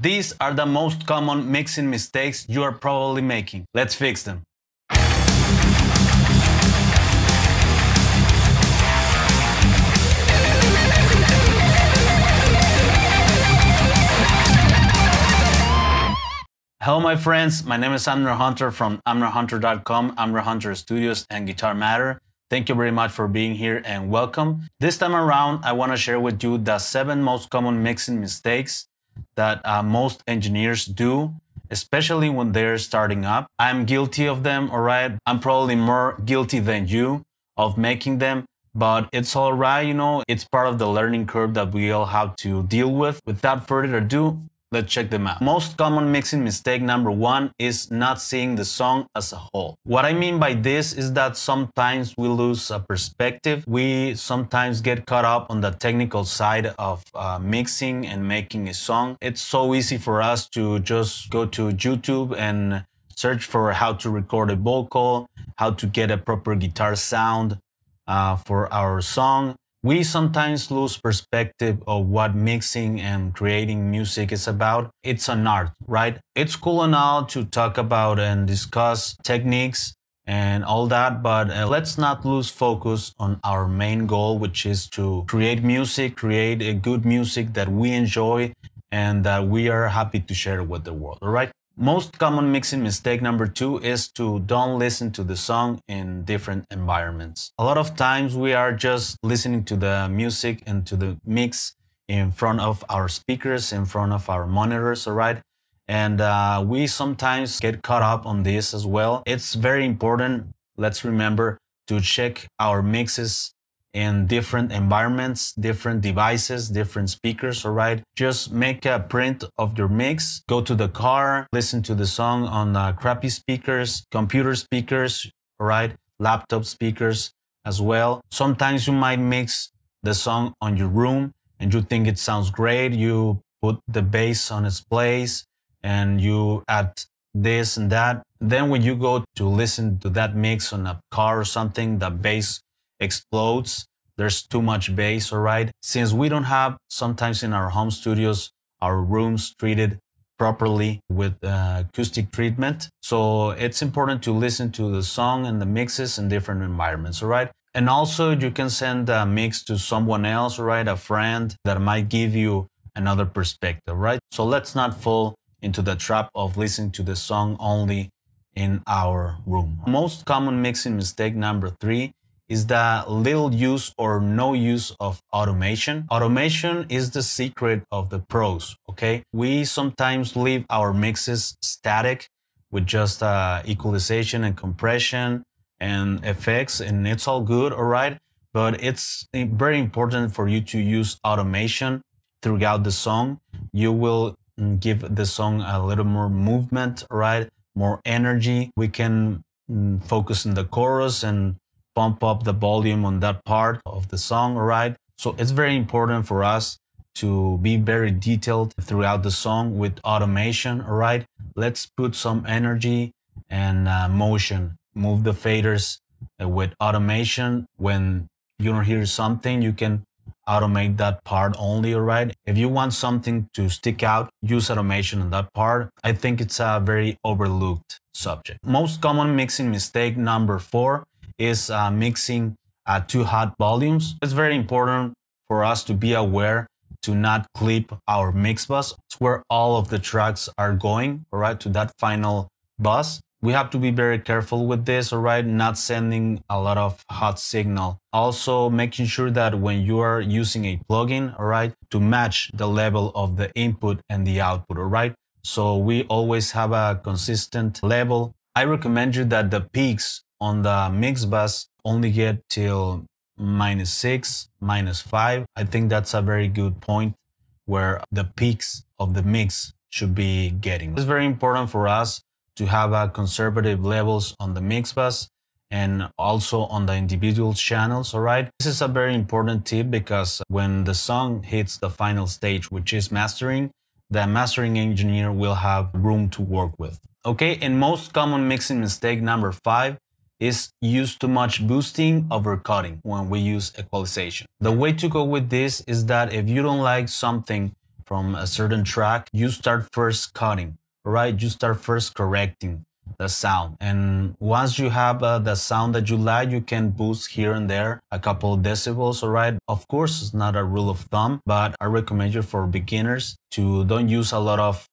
These are the most common mixing mistakes you are probably making. Let's fix them. Hello, my friends. My name is Amner Hunter from AmnerHunter.com, Amner Hunter Studios, and Guitar Matter. Thank you very much for being here and welcome. This time around, I want to share with you the seven most common mixing mistakes that uh, most engineers do, especially when they're starting up. I'm guilty of them, all right? I'm probably more guilty than you of making them, but it's all right, you know, it's part of the learning curve that we all have to deal with. Without further ado, Let's check them out. Most common mixing mistake number one is not seeing the song as a whole. What I mean by this is that sometimes we lose a perspective. We sometimes get caught up on the technical side of uh, mixing and making a song. It's so easy for us to just go to YouTube and search for how to record a vocal, how to get a proper guitar sound uh, for our song we sometimes lose perspective of what mixing and creating music is about. It's an art, right? It's cool and all to talk about and discuss techniques and all that, but uh, let's not lose focus on our main goal, which is to create music, create a good music that we enjoy and that we are happy to share with the world, all right? Most common mixing mistake number two is to don't listen to the song in different environments. A lot of times we are just listening to the music and to the mix in front of our speakers, in front of our monitors, all right? And uh, we sometimes get caught up on this as well. It's very important, let's remember, to check our mixes in different environments, different devices, different speakers, all right? Just make a print of your mix, go to the car, listen to the song on uh, crappy speakers, computer speakers, all right? Laptop speakers as well. Sometimes you might mix the song on your room and you think it sounds great. You put the bass on its place and you add this and that. Then when you go to listen to that mix on a car or something, the bass explodes. There's too much bass, all right? Since we don't have sometimes in our home studios, our rooms treated properly with uh, acoustic treatment. So it's important to listen to the song and the mixes in different environments, all right? And also you can send a mix to someone else, right? A friend that might give you another perspective, right? So let's not fall into the trap of listening to the song only in our room. Most common mixing mistake number three is the little use or no use of automation. Automation is the secret of the pros, okay? We sometimes leave our mixes static with just uh, equalization and compression and effects, and it's all good, all right? But it's very important for you to use automation throughout the song. You will mm, give the song a little more movement, right? More energy. We can mm, focus on the chorus and pump up the volume on that part of the song, right? So it's very important for us to be very detailed throughout the song with automation, right? Let's put some energy and uh, motion. Move the faders uh, with automation. When you don't hear something, you can automate that part only, right? If you want something to stick out, use automation on that part. I think it's a very overlooked subject. Most common mixing mistake number four is uh, mixing too hot volumes. It's very important for us to be aware to not clip our mix bus. It's where all of the tracks are going, all right, to that final bus. We have to be very careful with this, all right, not sending a lot of hot signal. Also, making sure that when you are using a plugin, all right, to match the level of the input and the output, all right. So we always have a consistent level. I recommend you that the peaks on the mix bus only get till minus six, minus five. I think that's a very good point where the peaks of the mix should be getting. It's very important for us to have a conservative levels on the mix bus and also on the individual channels, all right? This is a very important tip because when the song hits the final stage, which is mastering, the mastering engineer will have room to work with. Okay, and most common mixing mistake number five is use too much boosting over cutting when we use equalization. The way to go with this is that if you don't like something from a certain track, you start first cutting, right? You start first correcting the sound. And once you have uh, the sound that you like, you can boost here and there a couple decibels, all right? Of course, it's not a rule of thumb, but I recommend you for beginners to don't use a lot of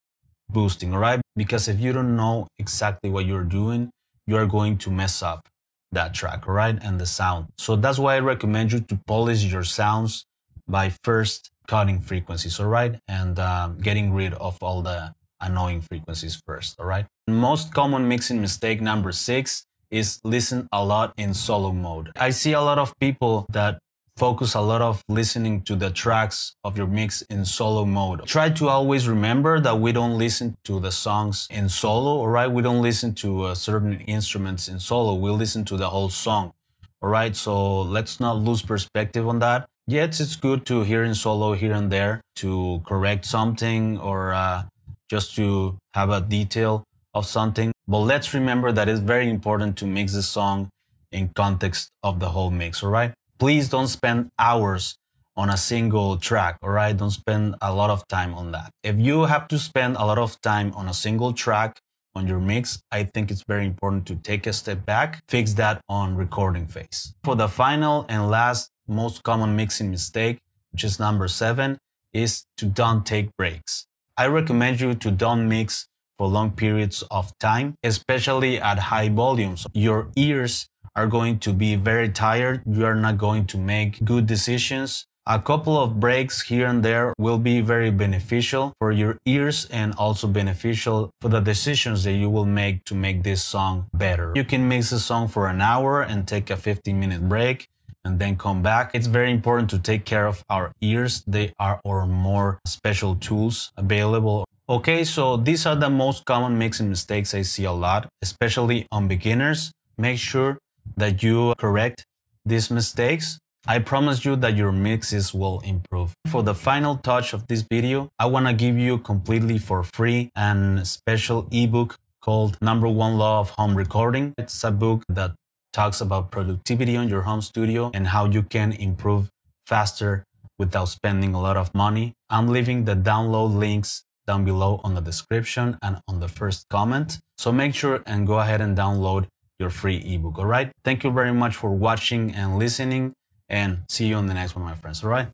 boosting, all right? Because if you don't know exactly what you're doing, you are going to mess up that track, right? And the sound. So that's why I recommend you to polish your sounds by first cutting frequencies, all right? And um, getting rid of all the annoying frequencies first, all right? Most common mixing mistake number six is listen a lot in solo mode. I see a lot of people that focus a lot of listening to the tracks of your mix in solo mode. Try to always remember that we don't listen to the songs in solo, all right? We don't listen to uh, certain instruments in solo. We listen to the whole song, all right? So let's not lose perspective on that. Yes, it's good to hear in solo here and there to correct something or uh, just to have a detail of something. But let's remember that it's very important to mix the song in context of the whole mix, all right? Please don't spend hours on a single track, all right? Don't spend a lot of time on that. If you have to spend a lot of time on a single track on your mix, I think it's very important to take a step back, fix that on recording phase. For the final and last most common mixing mistake, which is number seven, is to don't take breaks. I recommend you to don't mix for long periods of time, especially at high volumes. Your ears are going to be very tired. You are not going to make good decisions. A couple of breaks here and there will be very beneficial for your ears and also beneficial for the decisions that you will make to make this song better. You can mix the song for an hour and take a 15 minute break and then come back. It's very important to take care of our ears. They are our more special tools available. Okay, so these are the most common mixing mistakes I see a lot, especially on beginners. Make sure that you correct these mistakes. I promise you that your mixes will improve. For the final touch of this video, I want to give you completely for free an special ebook called Number One Law of Home Recording. It's a book that talks about productivity on your home studio and how you can improve faster without spending a lot of money. I'm leaving the download links down below on the description and on the first comment. So make sure and go ahead and download your free ebook. All right. Thank you very much for watching and listening and see you on the next one, my friends. All right.